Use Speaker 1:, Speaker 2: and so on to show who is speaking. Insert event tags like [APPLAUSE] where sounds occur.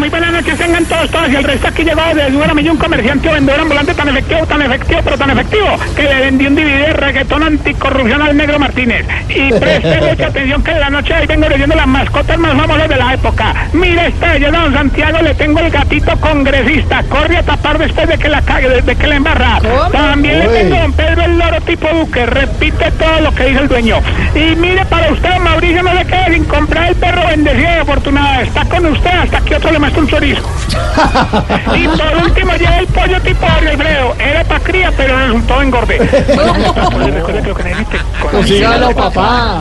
Speaker 1: muy buenas noches tengan todos, todas. Y el resto aquí llegó de Duramillo un comerciante o vendedor ambulante tan efectivo, tan efectivo, pero tan efectivo, que le vendió un DVD de reggaetón anticorrupción al negro Martínez. Y [LAUGHS] preste mucha atención que en la noche de hoy vengo leyendo las mascotas más famosas de la época. Mire este, yo don Santiago le tengo el gatito congresista. Corre a tapar después de que la cague, desde que la embarra. También le tengo don Pedro el loro tipo Duque. Repite todo lo que dice el dueño. Y mire para usted, Mauricio, no le comprar bendecido y afortunado. Está con usted hasta que otro le muestre un chorizo. [LAUGHS] y por último llega el pollo tipo Alfredo. Era para cría, pero resultó engorde. [LAUGHS] Recuerde que lo que necesite. con-
Speaker 2: Consígalo, papá.